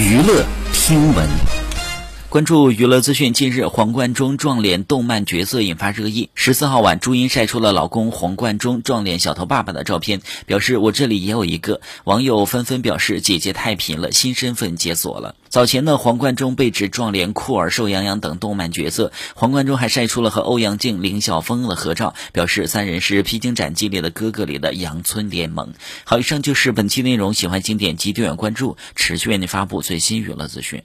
娱乐听闻。关注娱乐资讯，近日黄贯中撞脸动漫角色引发热议。十四号晚，朱茵晒出了老公黄贯中撞脸小头爸爸的照片，表示我这里也有一个。网友纷纷表示姐姐太贫了，新身份解锁了。早前呢，黄贯中被指撞脸酷儿、瘦羊羊等动漫角色，黄贯中还晒出了和欧阳靖、林晓峰的合照，表示三人是披荆斩棘里的哥哥里的阳春联盟。好，以上就是本期内容，喜欢请点击订阅关注，持续为您发布最新娱乐资讯。